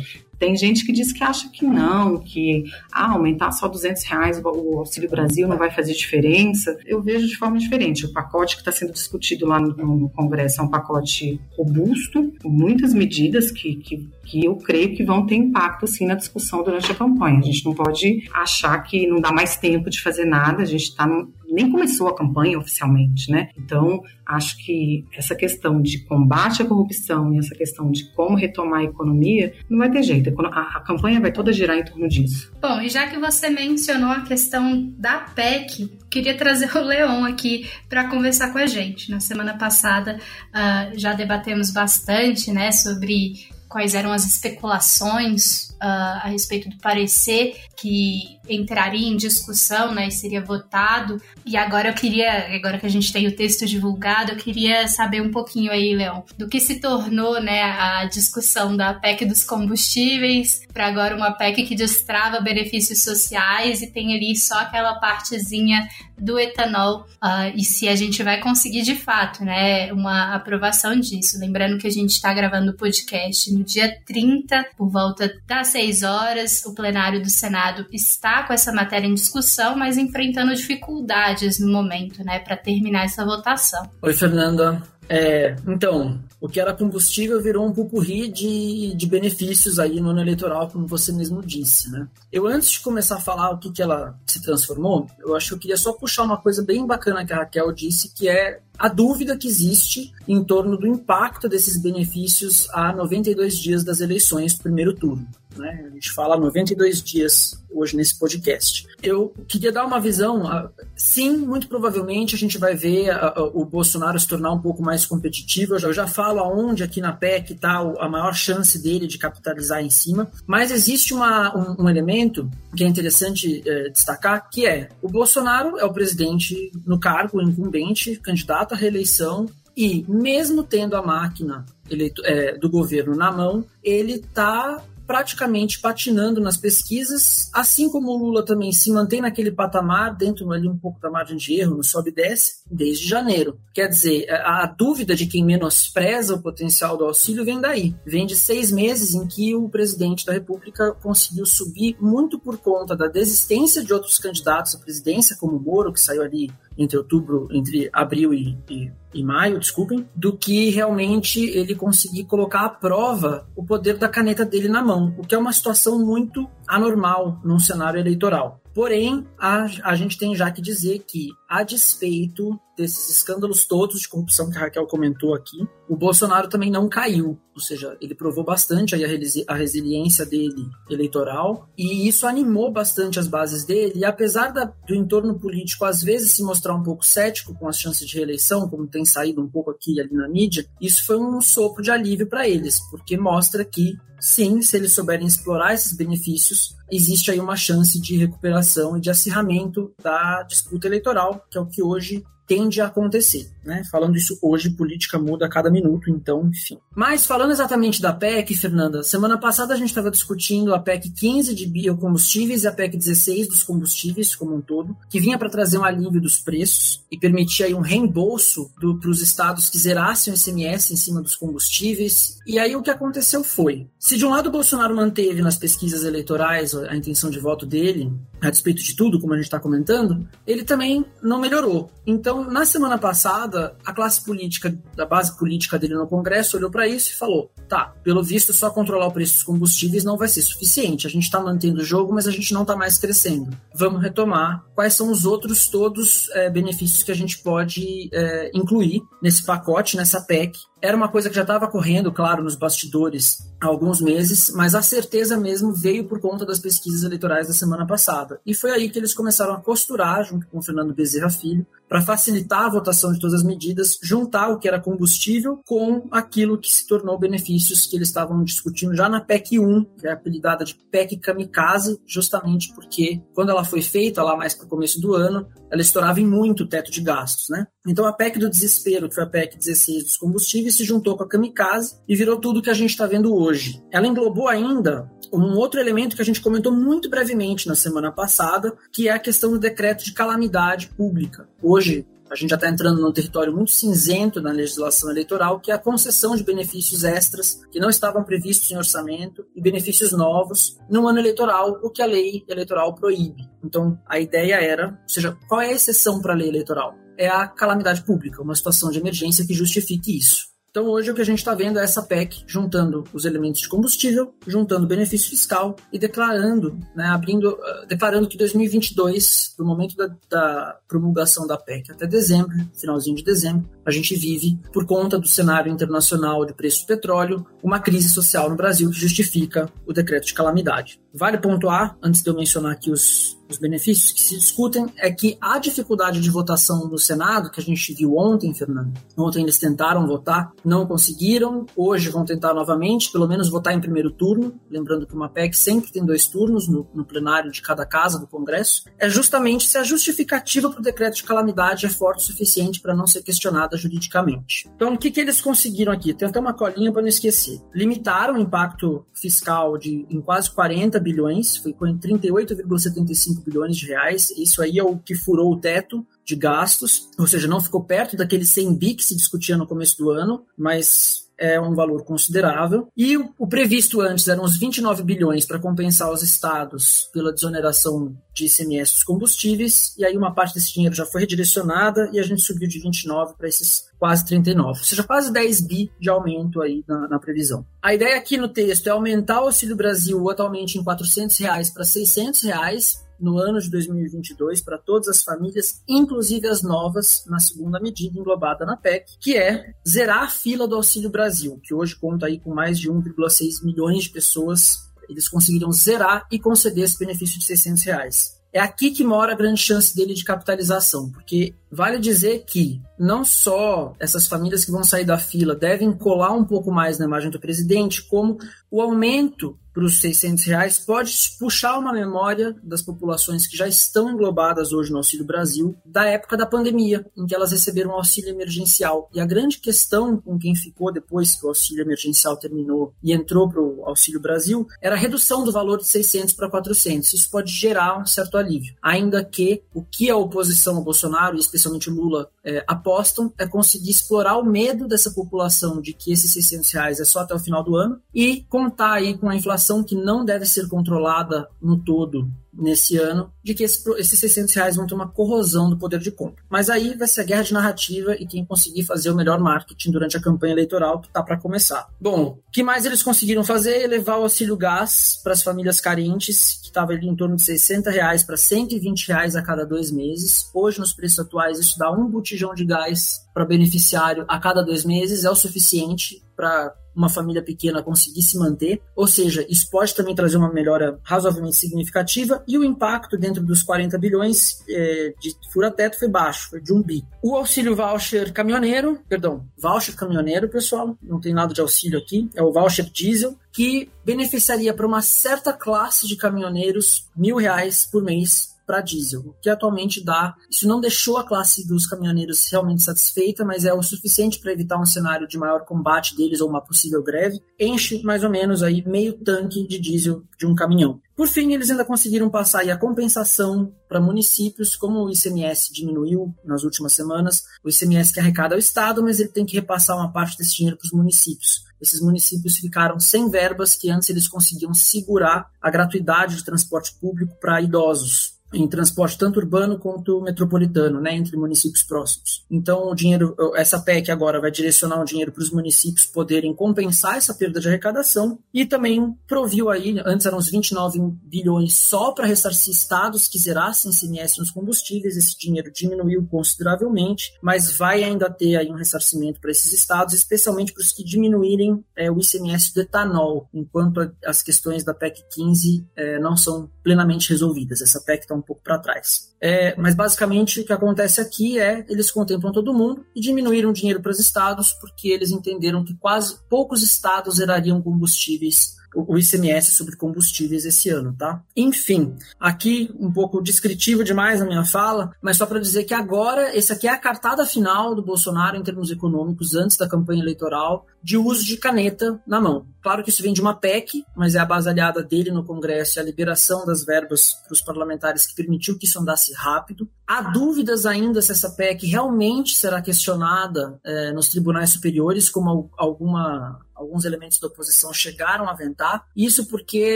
Tem gente que diz que acha que não, que ah, aumentar só 200 reais o Auxílio Brasil não vai fazer diferença. Eu vejo de forma diferente. O pacote que está sendo discutido lá no, no, Congresso é um pacote robusto, com muitas medidas que, que, que eu creio que vão ter impacto sim na discussão durante a campanha. A gente não pode achar que não dá mais tempo de fazer nada, a gente está nem começou a campanha oficialmente, né? Então, acho que essa questão de combate à corrupção e essa questão de como retomar a economia, não vai ter jeito. A, campanha vai toda girar em torno disso. Bom, e já que você mencionou a questão da PEC, queria trazer o Leon aqui para conversar com a gente. Na semana passada uh, já debatemos bastante, né, sobre quais eram as especulações a respeito do parecer que entraria em discussão, né, e seria votado. E agora eu queria, agora que a gente tem o texto divulgado, eu queria saber um pouquinho aí, Leão, do que se tornou, né, a discussão da PEC dos combustíveis para agora uma PEC que destrava benefícios sociais e tem ali só aquela partezinha do etanol uh, e se a gente vai conseguir de fato, né, uma aprovação disso. Lembrando que a gente está gravando o podcast no dia 30, por volta das 6 horas, o plenário do Senado está com essa matéria em discussão, mas enfrentando dificuldades no momento, né, para terminar essa votação. Oi, Fernanda. É, então, o que era combustível virou um pupurri de, de benefícios aí no ano eleitoral, como você mesmo disse, né? Eu, antes de começar a falar o que, que ela se transformou, eu acho que eu queria só puxar uma coisa bem bacana que a Raquel disse, que é a dúvida que existe em torno do impacto desses benefícios a 92 dias das eleições primeiro turno. Né? A gente fala 92 dias hoje nesse podcast. Eu queria dar uma visão. Sim, muito provavelmente a gente vai ver o Bolsonaro se tornar um pouco mais competitivo. Eu já falo aonde aqui na PEC está a maior chance dele de capitalizar em cima. Mas existe uma, um, um, elemento que é interessante é, destacar, que é o Bolsonaro é o presidente no cargo, incumbente, candidato à reeleição e mesmo tendo a máquina eleito, é, do governo na mão, ele está praticamente patinando nas pesquisas, assim como o Lula também se mantém naquele patamar, dentro ali um pouco da margem de erro, no sobe e desce, desde janeiro. Quer dizer, a dúvida de quem menospreza o potencial do auxílio vem daí. Vem de seis meses em que o presidente da República conseguiu subir muito por conta da desistência de outros candidatos à presidência, como o Moro, que saiu ali entre outubro, entre abril e, e, e, maio, desculpem, do que realmente ele conseguir colocar à prova o poder da caneta dele na mão, o que é uma situação muito anormal num cenário eleitoral. Porém, a, a gente tem já que dizer que, a despeito desses escândalos todos de corrupção que a Raquel comentou aqui, o Bolsonaro também não caiu. Ou seja, ele provou bastante aí a, resili a resiliência dele eleitoral e isso animou bastante as bases dele. E apesar da, do entorno político às vezes se mostrar um pouco cético com as chances de reeleição, como tem saído um pouco aqui e ali na mídia, isso foi um sopro de alívio para eles, porque mostra que sim, se eles souberem explorar esses benefícios, existe aí uma chance de recuperação e de acirramento da disputa eleitoral, que é o que hoje tende a acontecer. Né? Falando isso hoje, política muda a cada minuto, então, enfim. Mas falando exatamente da PEC, Fernanda, semana passada a gente estava discutindo a PEC 15 de biocombustíveis e a PEC 16 dos combustíveis como um todo, que vinha para trazer um alívio dos preços e permitir aí um reembolso para os estados que zerassem o ICMS em cima dos combustíveis. E aí o que aconteceu foi, se de um lado o Bolsonaro manteve nas pesquisas eleitorais a intenção de voto dele, a despeito de tudo, como a gente está comentando, ele também não melhorou. Então, na semana passada, a classe política, da base política dele no Congresso, olhou para isso e falou: tá, pelo visto, só controlar o preço dos combustíveis não vai ser suficiente. A gente está mantendo o jogo, mas a gente não está mais crescendo. Vamos retomar quais são os outros todos é, benefícios que a gente pode é, incluir nesse pacote, nessa PEC, era uma coisa que já estava correndo, claro, nos bastidores há alguns meses, mas a certeza mesmo veio por conta das pesquisas eleitorais da semana passada. E foi aí que eles começaram a costurar, junto com o Fernando Bezerra Filho, para facilitar a votação de todas as medidas, juntar o que era combustível com aquilo que se tornou benefícios que eles estavam discutindo já na PEC 1, que é apelidada de PEC Kamikaze, justamente porque quando ela foi feita, lá mais para o começo do ano, ela estourava em muito o teto de gastos, né? Então a PEC do desespero, que foi a PEC 16 dos combustíveis, se juntou com a Kamikaze e virou tudo que a gente está vendo hoje. Ela englobou ainda um outro elemento que a gente comentou muito brevemente na semana passada, que é a questão do decreto de calamidade pública. Hoje, a gente já está entrando num território muito cinzento na legislação eleitoral, que é a concessão de benefícios extras que não estavam previstos em orçamento e benefícios novos no ano eleitoral, o que a lei eleitoral proíbe. Então, a ideia era, ou seja, qual é a exceção para a lei eleitoral? É a calamidade pública, uma situação de emergência que justifique isso. Então hoje o que a gente está vendo é essa PEC juntando os elementos de combustível, juntando benefício fiscal e declarando, né, abrindo, uh, declarando que 2022, do momento da, da, promulgação da PEC até dezembro, finalzinho de dezembro, a gente vive, por conta do cenário internacional de preço do petróleo, uma crise social no Brasil que justifica o decreto de calamidade. Vale pontuar, antes de eu mencionar aqui os, os benefícios que se discutem, é que a dificuldade de votação no Senado, que a gente viu ontem, Fernando, ontem eles tentaram votar, não conseguiram, hoje vão tentar novamente, pelo menos votar em primeiro turno, lembrando que uma PEC sempre tem dois turnos no, no plenário de cada casa do Congresso, é justamente se a justificativa para o decreto de calamidade é forte o suficiente para não ser questionada juridicamente. Então, o que, que eles conseguiram aqui? Tem até uma colinha para não esquecer. Limitaram o impacto fiscal de, em quase 40 bilhões, foi com 38,75 bilhões de reais. Isso aí é o que furou o teto de gastos, ou seja, não ficou perto daquele 100 bi que se discutia no começo do ano, mas é um valor considerável. E o, previsto antes eram os 29 bilhões para compensar os estados pela desoneração de ICMS dos combustíveis, e aí uma parte desse dinheiro já foi redirecionada e a gente subiu de 29 para esses quase 39, ou seja, quase 10 bi de aumento aí na, na, previsão. A ideia aqui no texto é aumentar o Auxílio Brasil atualmente em 400 reais para 600 reais, no ano de 2022 para todas as famílias, inclusive as novas, na segunda medida englobada na PEC, que é zerar a fila do Auxílio Brasil, que hoje conta aí com mais de 1,6 milhões de pessoas. Eles conseguiram zerar e conceder esse benefício de 600 reais. É aqui que mora a grande chance dele de capitalização, porque vale dizer que não só essas famílias que vão sair da fila devem colar um pouco mais na imagem do presidente, como o aumento para os 600 reais pode puxar uma memória das populações que já estão englobadas hoje no Auxílio Brasil da época da pandemia, em que elas receberam um auxílio emergencial. E a grande questão com quem ficou depois que o auxílio emergencial terminou e entrou para o Auxílio Brasil era a redução do valor de 600 para 400. Isso pode gerar um certo alívio, ainda que o que a oposição ao Bolsonaro, e especialmente Lula, é, apostam é conseguir explorar o medo dessa população de que esses 600 reais é só até o final do ano e contar aí com a inflação inflação que não deve ser controlada no todo nesse ano, de que esse, esses 600 reais vão ter uma corrosão do poder de compra. Mas aí vai ser a guerra de narrativa e quem conseguir fazer o melhor marketing durante a campanha eleitoral que está para começar. Bom, o que mais eles conseguiram fazer? Elevar o auxílio gás para as famílias carentes, que estava ali em torno de 60 reais para 120 reais a cada dois meses. Hoje, nos preços atuais, isso dá um botijão de gás para beneficiário a cada dois meses, é o suficiente para uma família pequena conseguir se manter, ou seja, isso pode também trazer uma melhora razoavelmente significativa e o impacto dentro dos 40 bilhões é, de fura-teto foi baixo, foi de um bi. O auxílio voucher caminhoneiro, perdão, voucher caminhoneiro, pessoal, não tem nada de auxílio aqui, é o voucher diesel, que beneficiaria para uma certa classe de caminhoneiros mil reais por mês para diesel, o que atualmente dá. Isso não deixou a classe dos caminhoneiros realmente satisfeita, mas é o suficiente para evitar um cenário de maior combate deles ou uma possível greve. Enche mais ou menos aí meio tanque de diesel de um caminhão. Por fim, eles ainda conseguiram passar a compensação para municípios, como o ICMS diminuiu nas últimas semanas, o ICMS que arrecada ao Estado, mas ele tem que repassar uma parte desse dinheiro para os municípios. Esses municípios ficaram sem verbas que antes eles conseguiam segurar a gratuidade de transporte público para idosos em transporte tanto urbano quanto metropolitano, né, entre municípios próximos. Então, o dinheiro, essa PEC agora vai direcionar o dinheiro para os municípios poderem compensar essa perda de arrecadação e também proviu aí, antes eram uns 29 bilhões só para ressarcir estados que zerassem ICMS nos combustíveis, esse dinheiro diminuiu consideravelmente, mas vai ainda ter aí um ressarcimento para esses estados, especialmente para os que diminuírem é, o ICMS do etanol, enquanto as questões da PEC 15 é, não são plenamente resolvidas. Essa PEC está um pouco para trás. É, mas basicamente o que acontece aqui é eles contemplam todo mundo e diminuíram o dinheiro para os estados porque eles entenderam que quase poucos estados zerariam combustíveis o ICMS sobre combustíveis esse ano, tá? Enfim, aqui um pouco descritivo demais a minha fala, mas só para dizer que agora esse aqui é a cartada final do Bolsonaro em termos econômicos antes da campanha eleitoral de uso de caneta na mão. Claro que isso vem de uma PEC, mas é a base aliada dele no Congresso, a liberação das verbas para os parlamentares que permitiu que isso andasse rápido. Há dúvidas ainda se essa PEC realmente será questionada é, nos tribunais superiores, como alguma, alguns elementos da oposição chegaram a aventar. Isso porque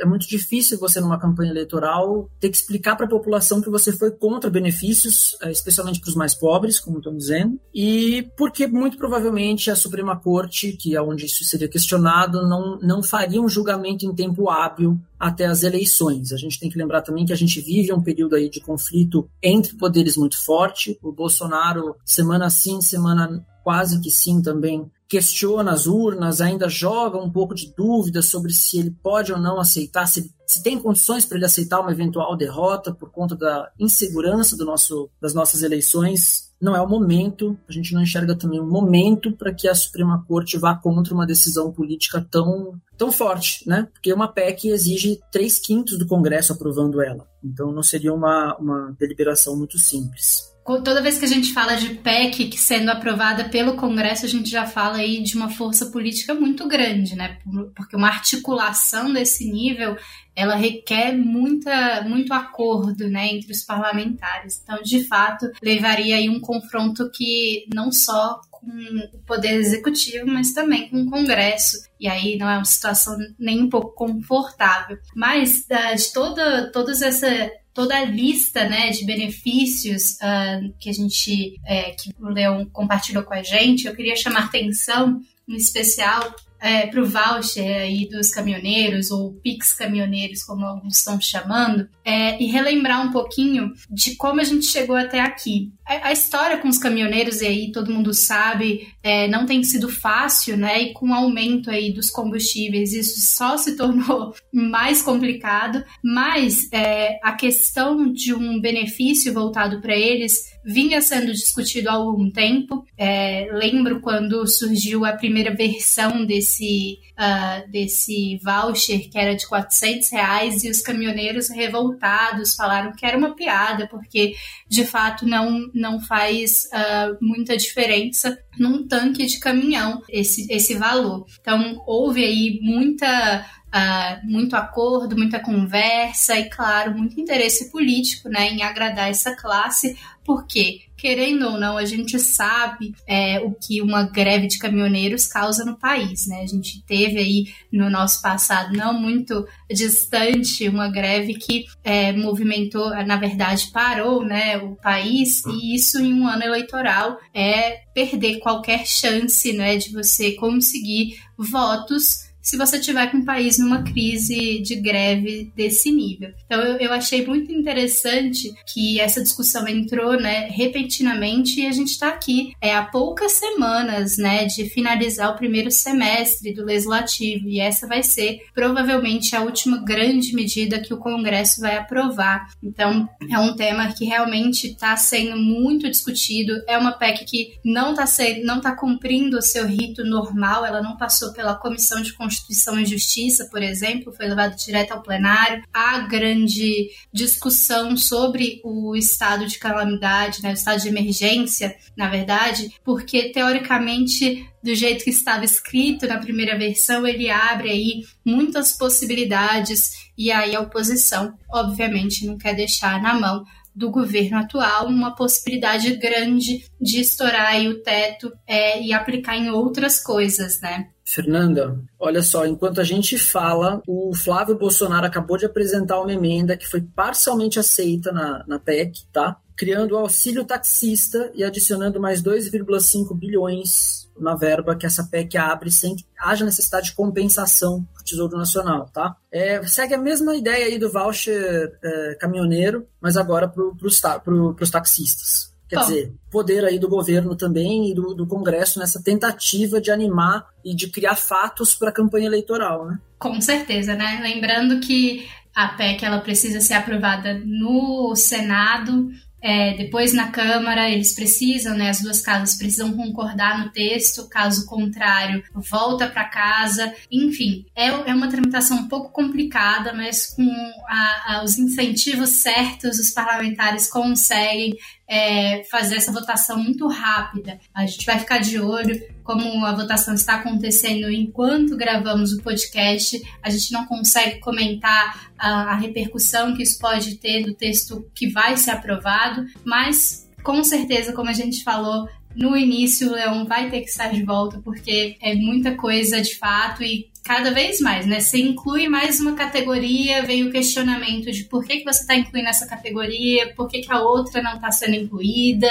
é muito difícil você, numa campanha eleitoral, ter que explicar para a população que você foi contra benefícios, é, especialmente para os mais pobres, como estão dizendo, e porque muito provavelmente a Suprema Corte, que é onde isso seria questionado, não, não faria um julgamento em tempo hábil até as eleições. A gente tem que lembrar também que a gente vive um período aí de conflito entre poderes muito forte. O Bolsonaro, semana sim, semana quase que sim também, questiona as urnas, ainda joga um pouco de dúvida sobre se ele pode ou não aceitar, se, se tem condições para ele aceitar uma eventual derrota por conta da insegurança do nosso, das nossas eleições. Não é o momento, a gente não enxerga também um momento para que a Suprema Corte vá contra uma decisão política tão, tão forte, né? Porque uma PEC exige três quintos do Congresso aprovando ela. Então não seria uma, uma deliberação muito simples toda vez que a gente fala de PEC sendo aprovada pelo Congresso, a gente já fala aí de uma força política muito grande, né? Porque uma articulação desse nível, ela requer muita, muito acordo, né, entre os parlamentares. Então, de fato, levaria aí um confronto que não só com o poder executivo, mas também com o Congresso. E aí não é uma situação nem um pouco confortável. Mas de toda, todas essa toda a lista né, de benefícios uh, que a gente, é, que o Leão compartilhou com a gente, eu queria chamar atenção, em especial, é, para o voucher aí dos caminhoneiros, ou Pix caminhoneiros, como alguns estão chamando, é, e relembrar um pouquinho de como a gente chegou até aqui. A, história com os caminhoneiros, e aí todo mundo sabe, é, não tem sido fácil, né? E com o aumento aí dos combustíveis, isso só se tornou mais complicado, mas é, a questão de um benefício voltado para eles vinha sendo discutido há algum tempo. É, lembro quando surgiu a primeira versão desse, uh, desse voucher, que era de 400 reais, e os caminhoneiros revoltados falaram que era uma piada, porque de fato não, não faz uh, muita diferença num tanque de caminhão esse, esse valor. Então houve aí muita Uh, muito acordo, muita conversa e, claro, muito interesse político né, em agradar essa classe, porque, querendo ou não, a gente sabe é, o que uma greve de caminhoneiros causa no país. Né? A gente teve aí no nosso passado, não muito distante, uma greve que é, movimentou, na verdade, parou né, o país, e isso em um ano eleitoral é perder qualquer chance né, de você conseguir votos se você tiver com o país numa crise de greve desse nível. Então eu, eu achei muito interessante que essa discussão entrou, né, repentinamente e a gente está aqui é, há poucas semanas, né, de finalizar o primeiro semestre do legislativo e essa vai ser provavelmente a última grande medida que o Congresso vai aprovar. Então é um tema que realmente está sendo muito discutido. É uma PEC que não está não tá cumprindo o seu rito normal, ela não passou pela Comissão de Constituição Constituição e Justiça, por exemplo, foi levado direto ao plenário. Há grande discussão sobre o estado de calamidade, né, o estado de emergência, na verdade, porque teoricamente do jeito que estava escrito na primeira versão, ele abre aí muitas possibilidades e aí a oposição, obviamente, não quer deixar na mão do governo atual uma possibilidade grande de estourar o teto é, e aplicar em outras coisas, né? Fernanda, olha só, enquanto a gente fala, o Flávio Bolsonaro acabou de apresentar uma emenda que foi parcialmente aceita na, na PEC, tá? Criando o auxílio taxista e adicionando mais 2,5 bilhões na verba que essa PEC abre sem que haja necessidade de compensação para o Tesouro Nacional, tá? É, segue a mesma ideia aí do voucher é, caminhoneiro, mas agora para os taxistas. Quer Bom. dizer, poder aí do governo também e do, do, Congresso nessa tentativa de animar e de criar fatos para a campanha eleitoral, né? Com certeza, né? Lembrando que a PEC ela precisa ser aprovada no Senado é, depois na Câmara eles precisam, né, as duas casas precisam concordar no texto, caso contrário, volta para casa. Enfim, é, é uma tramitação um pouco complicada, mas com a, a, os incentivos certos, os parlamentares conseguem é, fazer essa votação muito rápida. A gente vai ficar de olho como a votação está acontecendo enquanto gravamos o podcast. A gente não consegue comentar a, a repercussão que isso pode ter do texto que vai ser aprovado, mas com certeza, como a gente falou, no início o Leão vai ter que estar de volta porque é muita coisa de fato e cada vez mais, né? Você inclui mais uma categoria, vem o questionamento de por que, que você está incluindo essa categoria, por que, que a outra não está sendo incluída,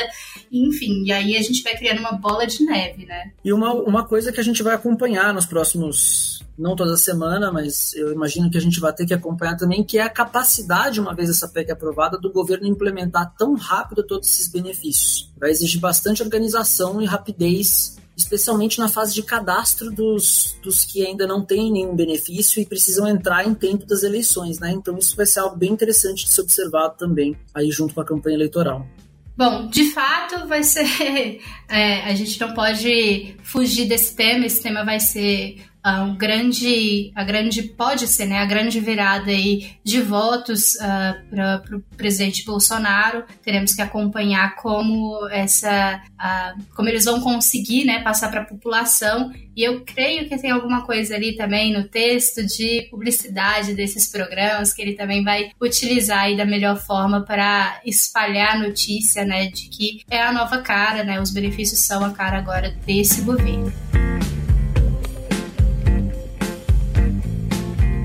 enfim, e aí a gente vai criando uma bola de neve, né? E uma, uma coisa que a gente vai acompanhar nos próximos não toda semana, mas eu imagino que a gente vai ter que acompanhar também, que é a capacidade, uma vez essa PEC aprovada, do governo implementar tão rápido todos esses benefícios. Vai exigir bastante organização e rapidez, especialmente na fase de cadastro dos, dos que ainda não têm nenhum benefício e precisam entrar em tempo das eleições, né? Então isso vai ser algo bem interessante de ser observado também, aí junto com a campanha eleitoral. Bom, de fato vai ser. É, a gente não pode fugir desse tema, esse tema vai ser um grande, a grande pode ser, né, a grande virada aí de votos uh, ah, para o presidente Bolsonaro. Teremos que acompanhar como essa, uh, como eles vão conseguir, né, passar para a população. E eu creio que tem alguma coisa ali também no texto de publicidade desses programas que ele também vai utilizar aí da melhor forma para espalhar a notícia, né, de que é a nova cara, né, os benefícios são a cara agora desse governo.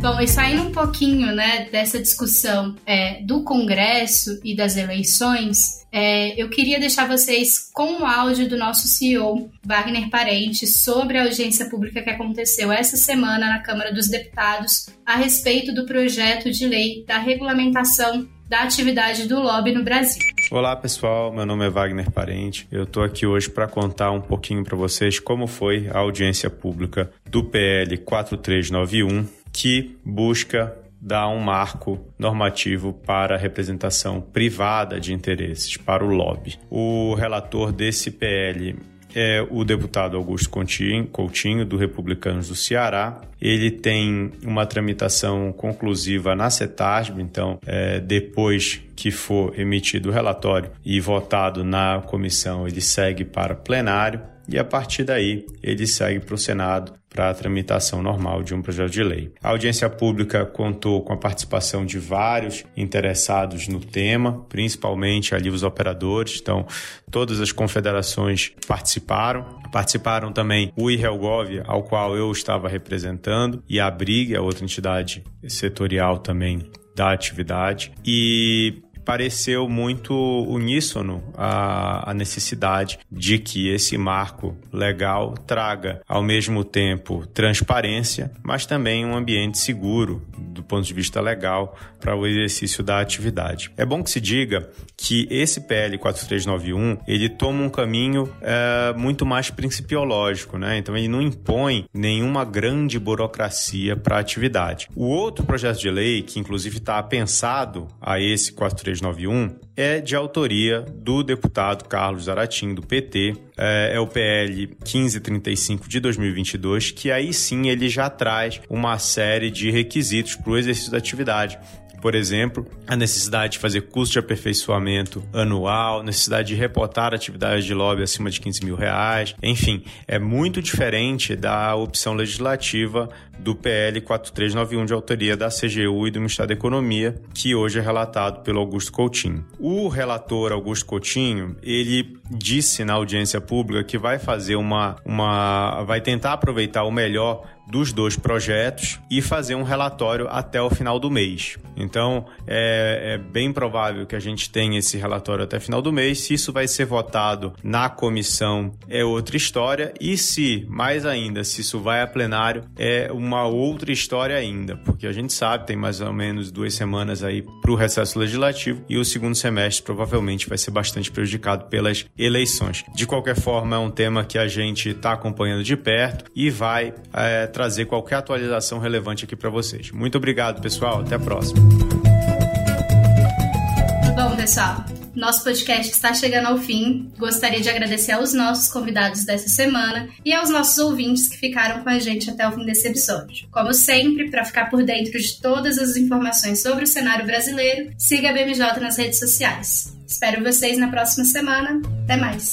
Bom, e saindo um pouquinho né, dessa discussão é, do Congresso e das eleições, é, eu queria deixar vocês com o áudio do nosso CEO, Wagner Parente, sobre a audiência pública que aconteceu essa semana na Câmara dos Deputados a respeito do projeto de lei da regulamentação da atividade do lobby no Brasil. Olá pessoal, meu nome é Wagner Parente. Eu estou aqui hoje para contar um pouquinho para vocês como foi a audiência pública do PL 4391 que busca dar um marco normativo para a representação privada de interesses, para o lobby. O relator desse PL é o deputado Augusto Coutinho, do Republicanos do Ceará. Ele tem uma tramitação conclusiva na CETASB, então, é, depois que for emitido o relatório e votado na comissão, ele segue para plenário e a partir daí ele segue para o Senado para a tramitação normal de um projeto de lei. A audiência pública contou com a participação de vários interessados no tema, principalmente ali os operadores, então todas as confederações participaram. Participaram também o IRELGOV, ao qual eu estava representando, e a BRIG, a outra entidade setorial também da atividade. E pareceu muito uníssono a, a necessidade de que esse marco legal traga, ao mesmo tempo, transparência, mas também um ambiente seguro do ponto de vista legal para o exercício da atividade. É bom que se diga que esse PL 4391 ele toma um caminho é, muito mais principiológico, né? Então ele não impõe nenhuma grande burocracia para a atividade. O outro projeto de lei que inclusive está pensado a esse 4391 é de autoria do deputado Carlos Zaratim, do PT, é, é, o PL 1535 de 2022, que aí sim ele já traz uma série de requisitos para o exercício da atividade por exemplo, a necessidade de fazer custo de aperfeiçoamento anual, necessidade de reportar atividades de lobby acima de 15 mil reais, enfim, é muito diferente da opção legislativa do PL 4391 de autoria da CGU e do Ministério da Economia, que hoje é relatado pelo Augusto Coutinho. O relator Augusto Coutinho, ele disse na audiência pública que vai fazer uma, uma vai tentar aproveitar o melhor dos dois projetos e fazer um relatório até o final do mês. Então, é, é, bem provável que a gente tenha esse relatório até o final do mês. Se isso vai ser votado na comissão, é outra história. E se, mais ainda, se isso vai a plenário, é uma outra história ainda, porque a gente sabe, tem mais ou menos duas semanas aí para o recesso legislativo e o segundo semestre provavelmente vai ser bastante prejudicado pelas eleições. De qualquer forma, é um tema que a gente está acompanhando de perto e vai é, trazer qualquer atualização relevante aqui para vocês. Muito obrigado, pessoal. Até a próxima. Bom, pessoal, nosso podcast está chegando ao fim. Gostaria de agradecer aos nossos convidados dessa semana e aos nossos ouvintes que ficaram com a gente até o fim desse episódio. Como sempre, para ficar por dentro de todas as informações sobre o cenário brasileiro, siga a BMJ nas redes sociais. Espero vocês na próxima semana. Até mais!